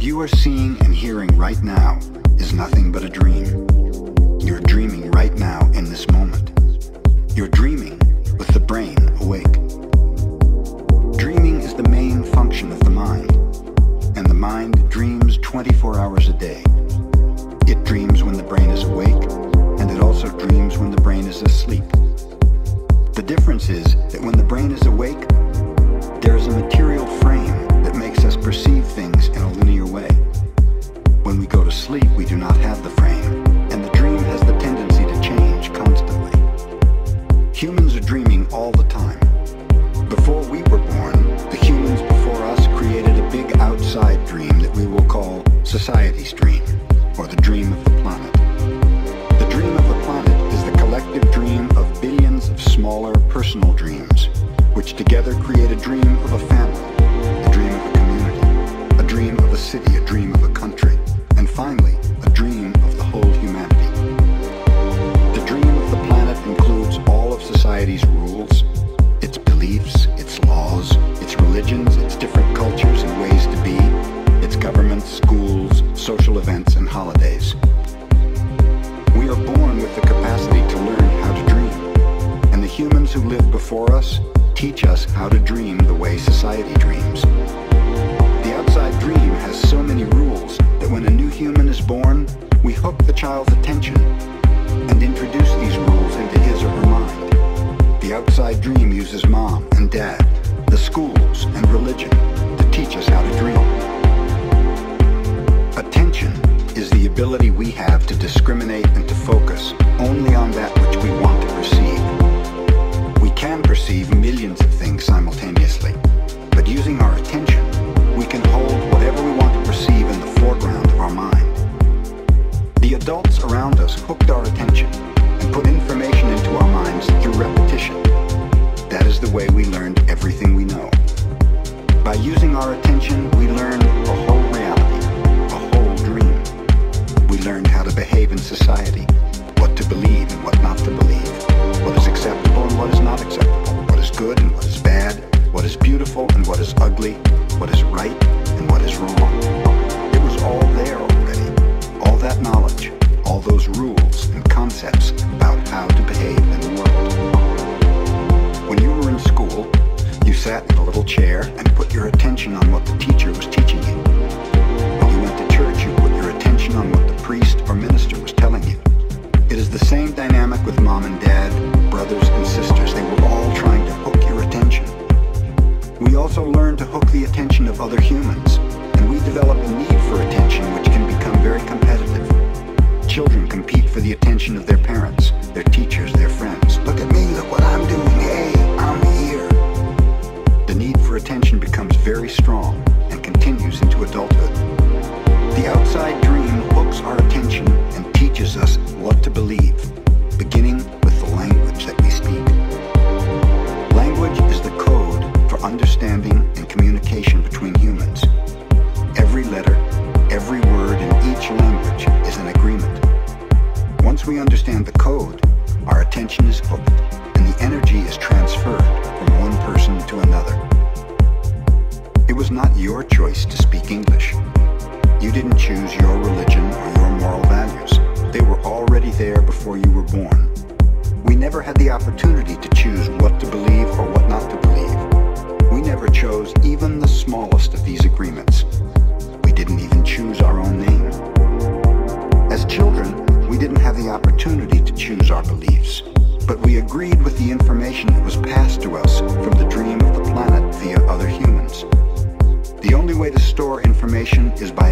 What you are seeing and hearing right now is nothing but a dream. You're dreaming right now in this moment. You're dreaming with the brain awake. Dreaming is the main function of the mind, and the mind dreams 24 hours a day. It dreams when the brain is awake, and it also dreams when the brain is asleep. The difference is that when the brain is awake, there is a material frame makes us perceive things in a linear way. When we go to sleep, we do not have the frame, and the dream has the tendency to change constantly. Humans are dreaming all the time. Before we were born, the humans before us created a big outside dream that we will call society's dream. information is by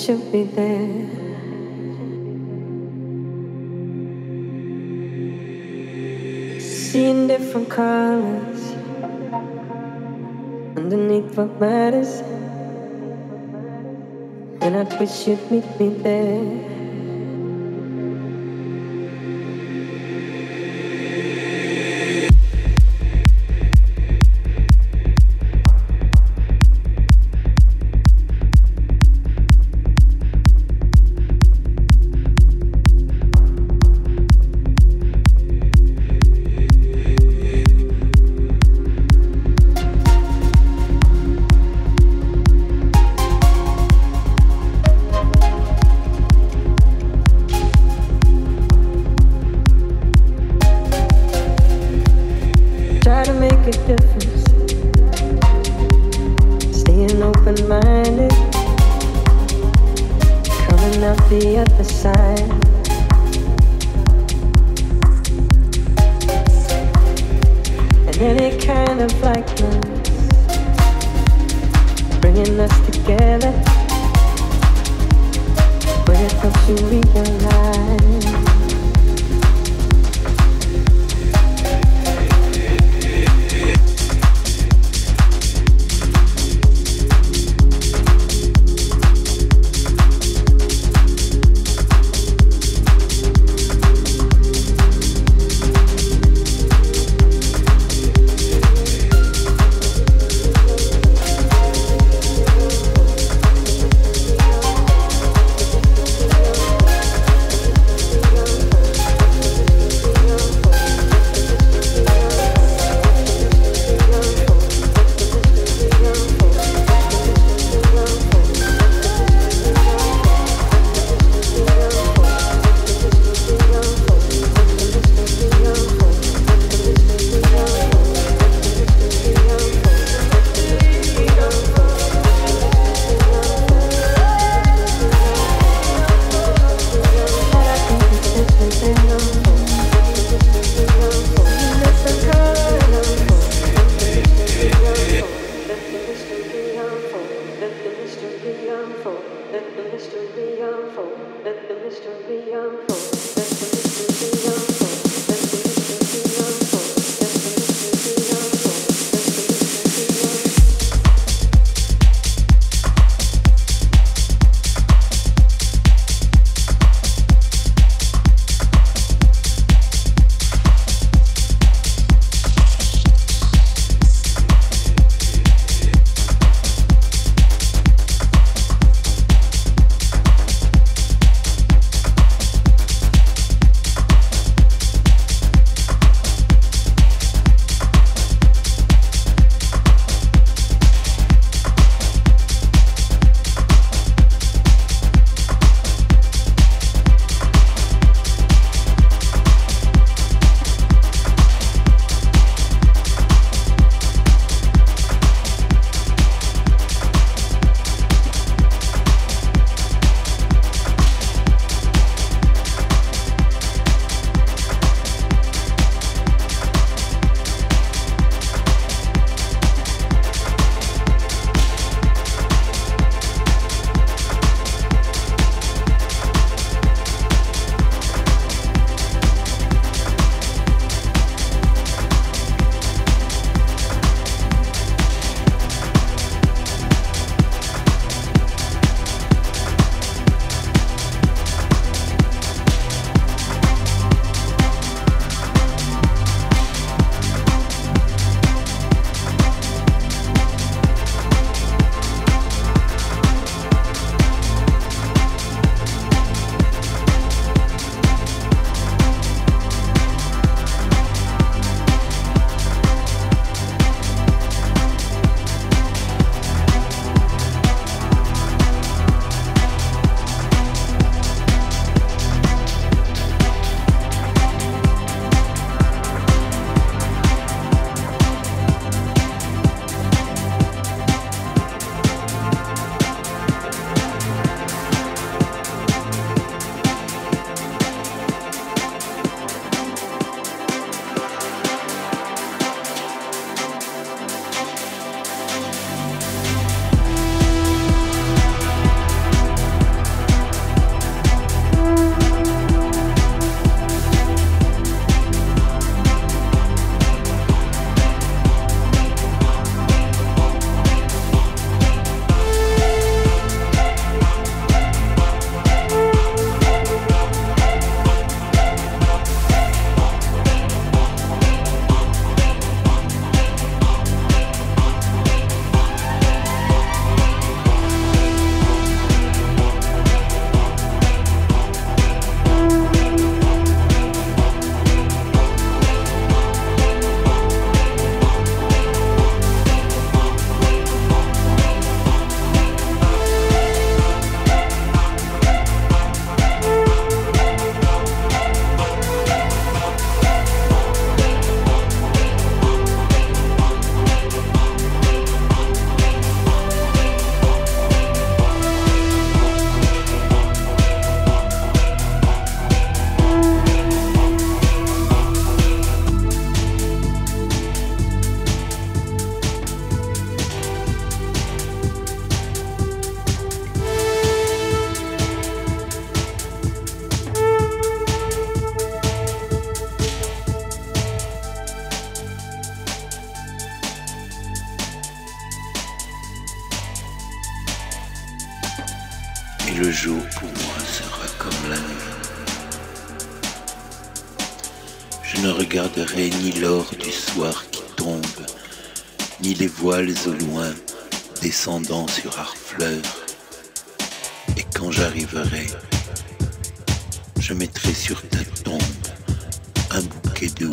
It be there. Seeing different colors underneath what matters, and I wish you'd meet me there. Le jour pour moi sera comme la nuit. Je ne regarderai ni l'or du soir qui tombe, ni les voiles au loin descendant sur Harfleur. Et quand j'arriverai, je mettrai sur ta tombe un bouquet de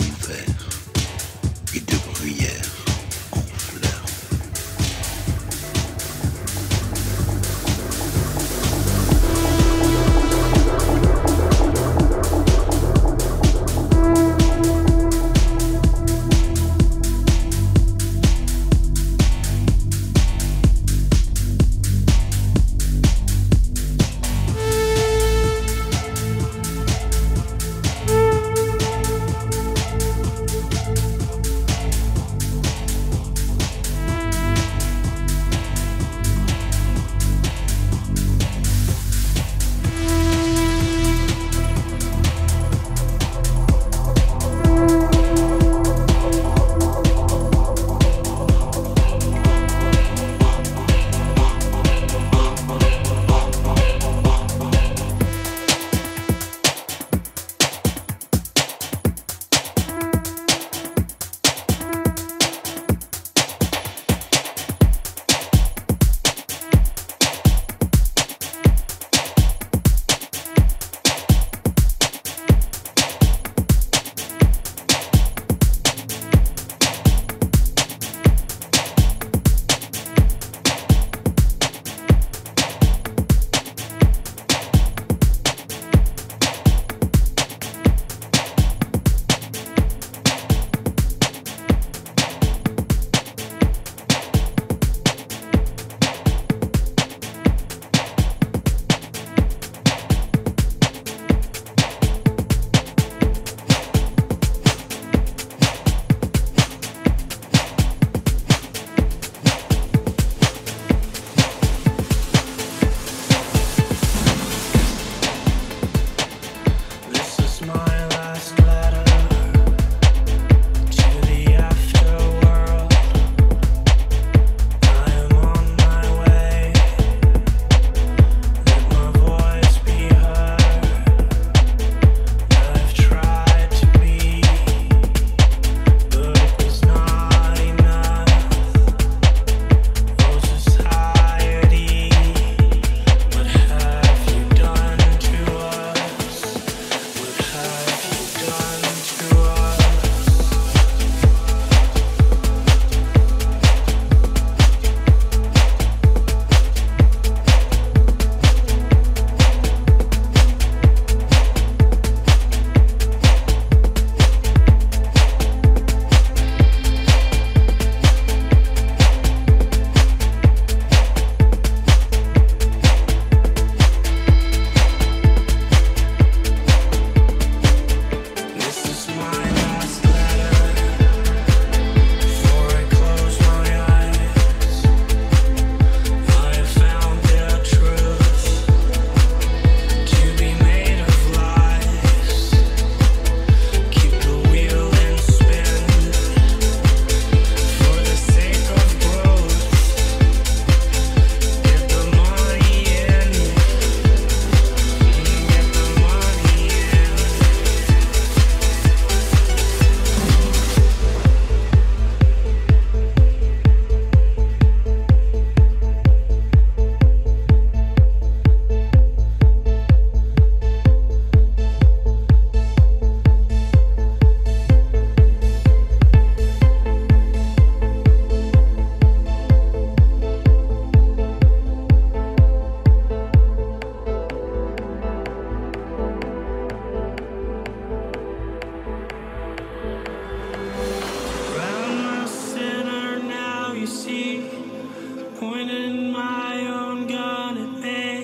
my own gun at bay.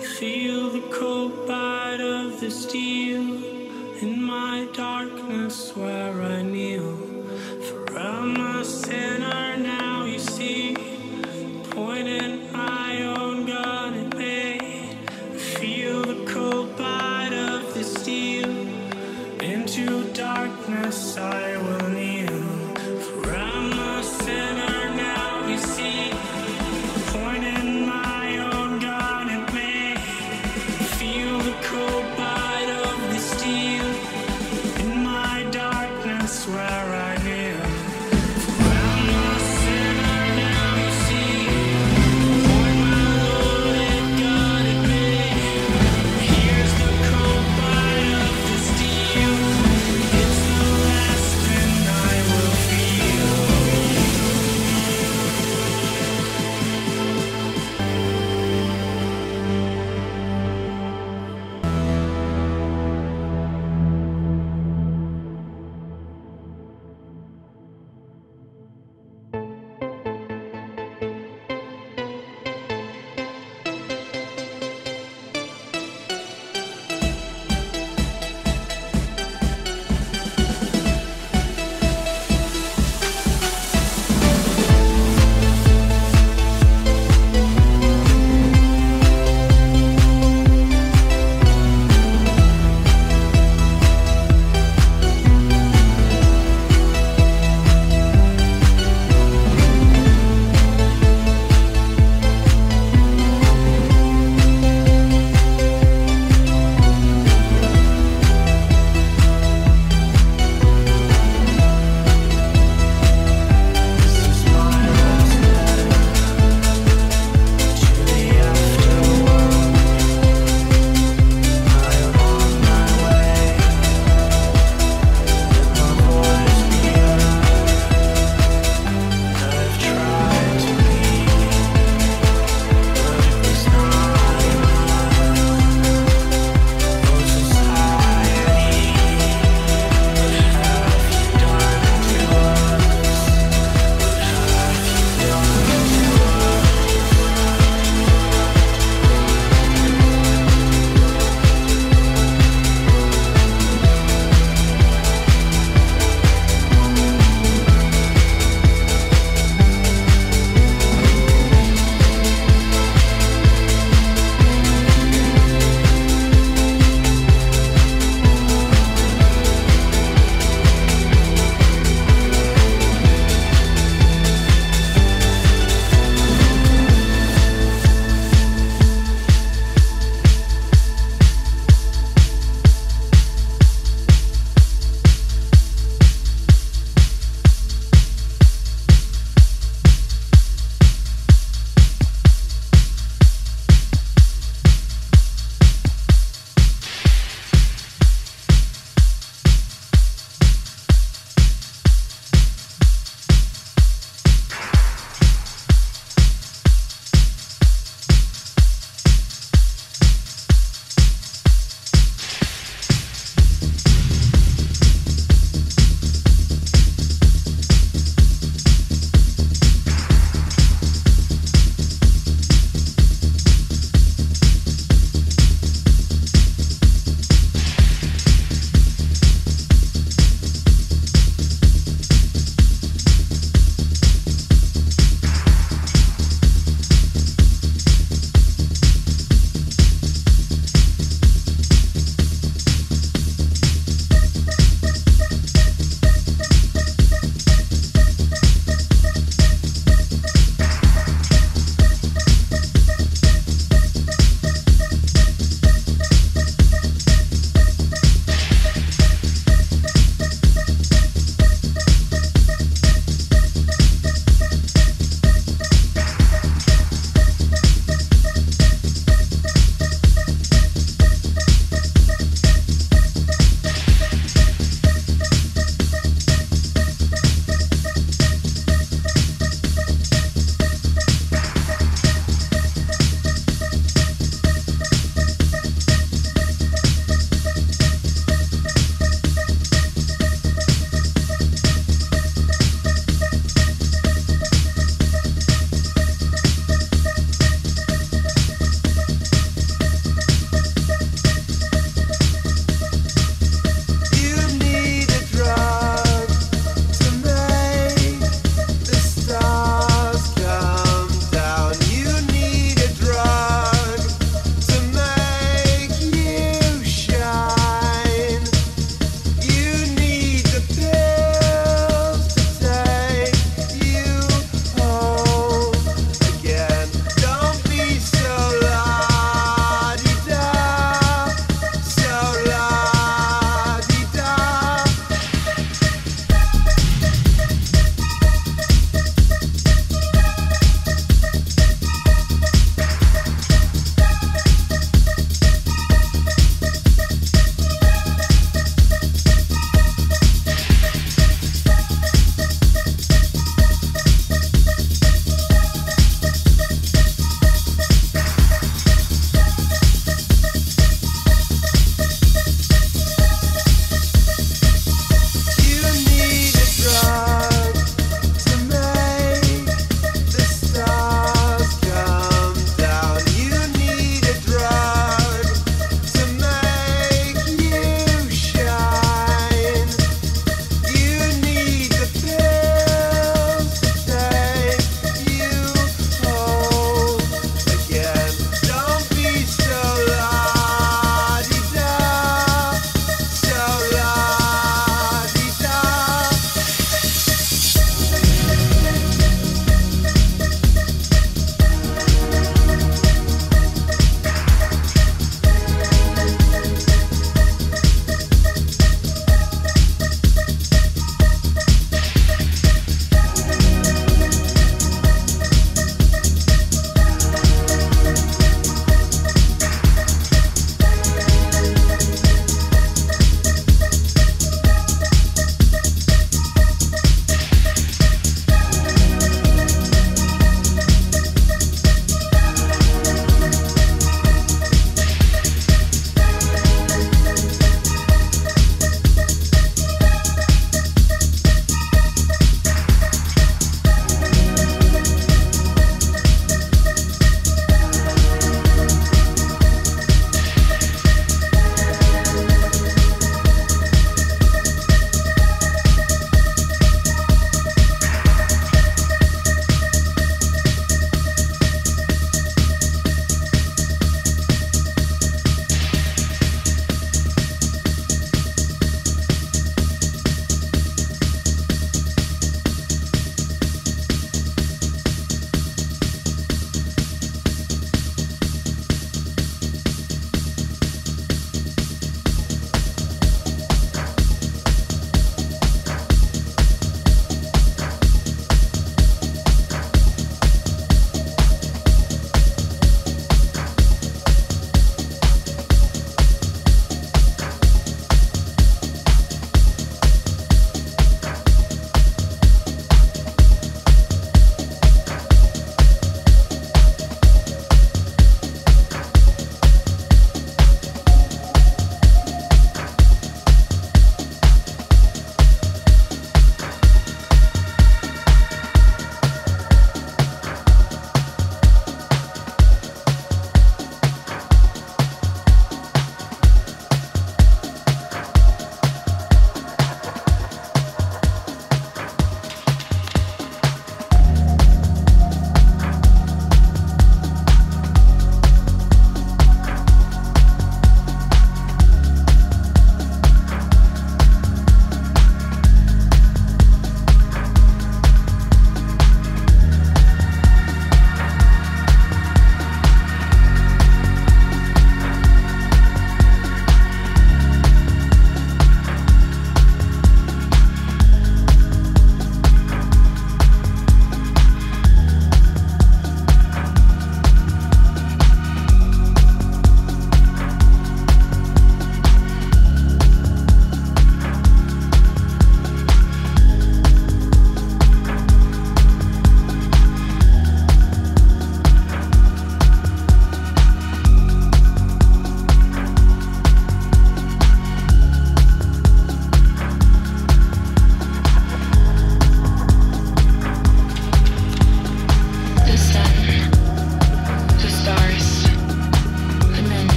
I feel the cold bite of the steel in my dark.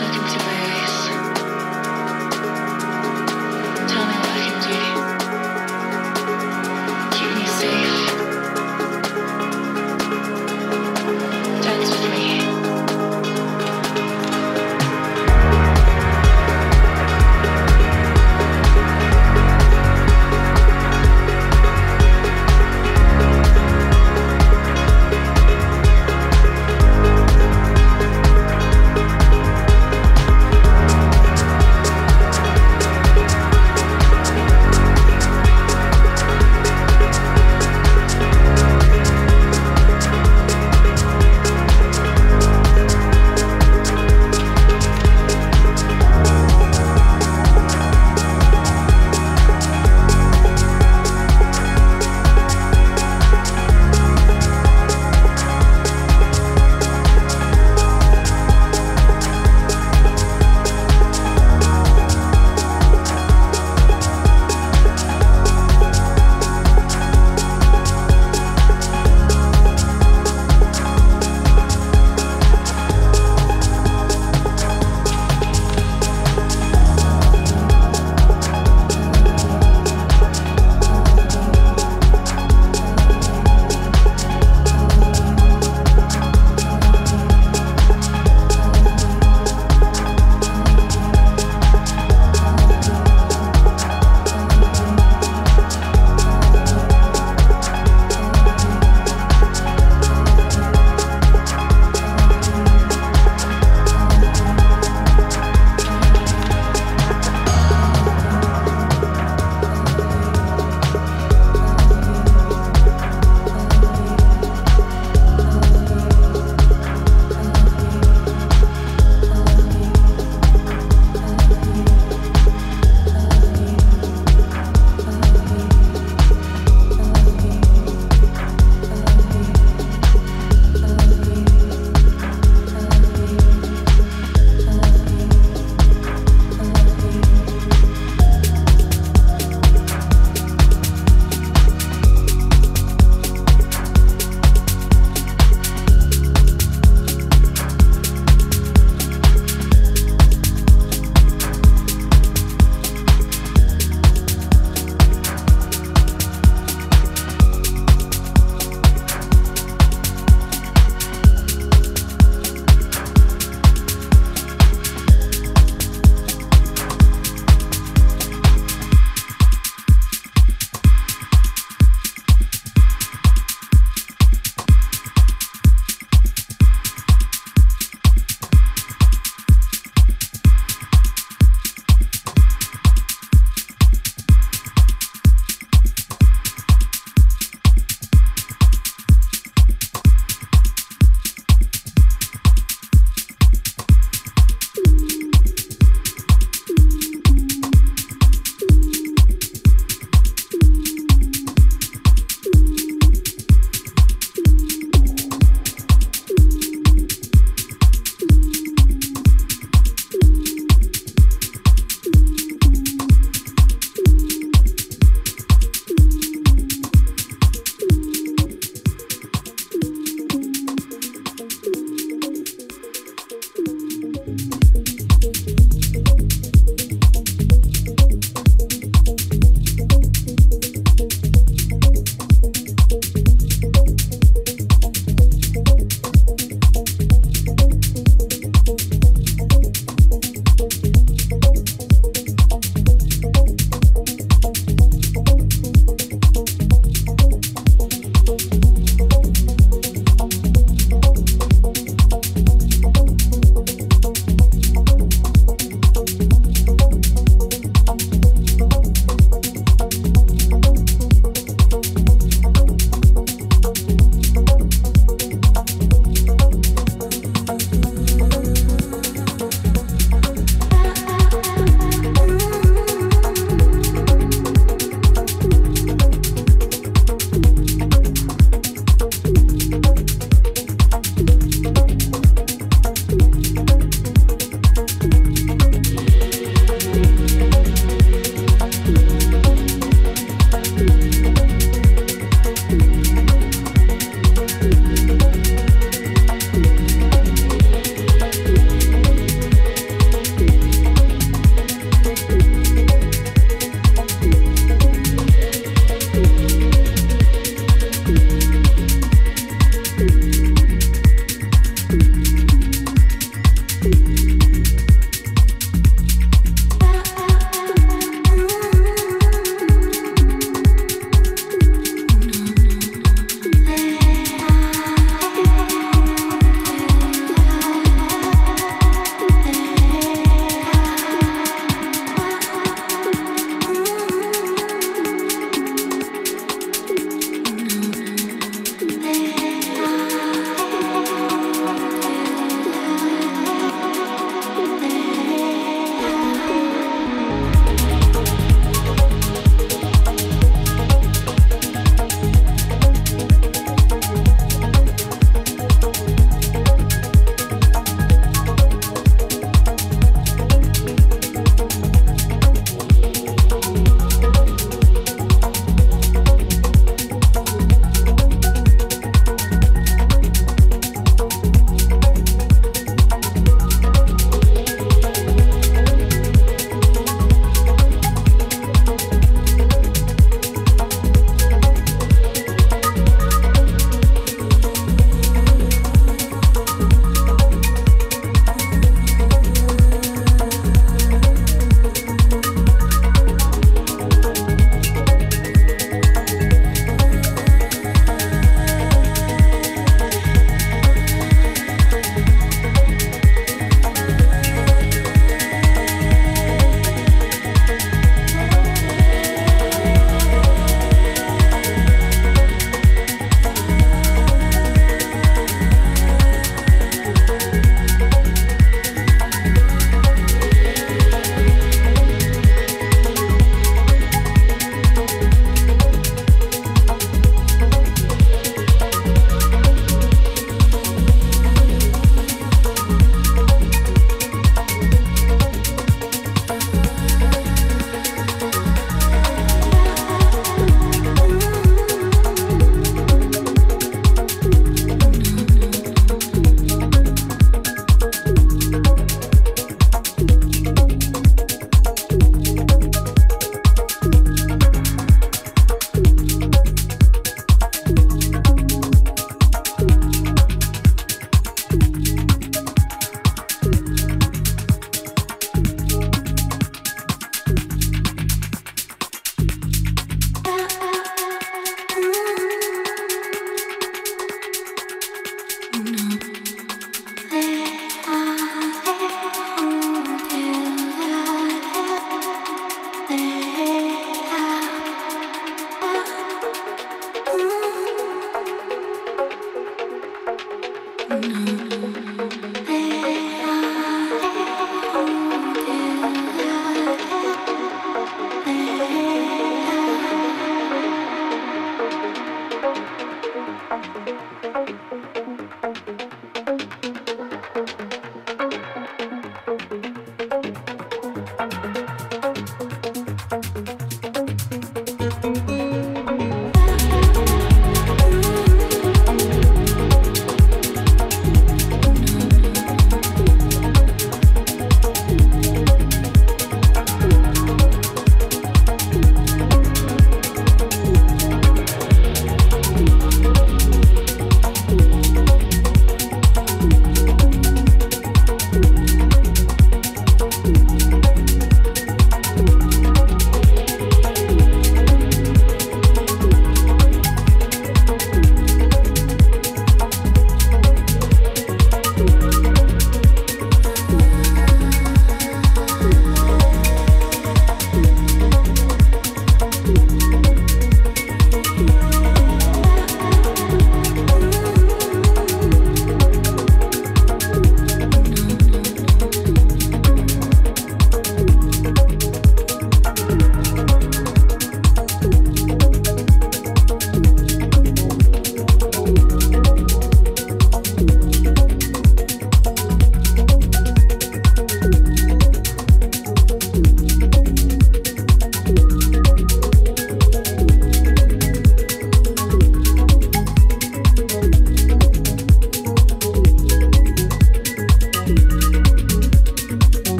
Speaking to my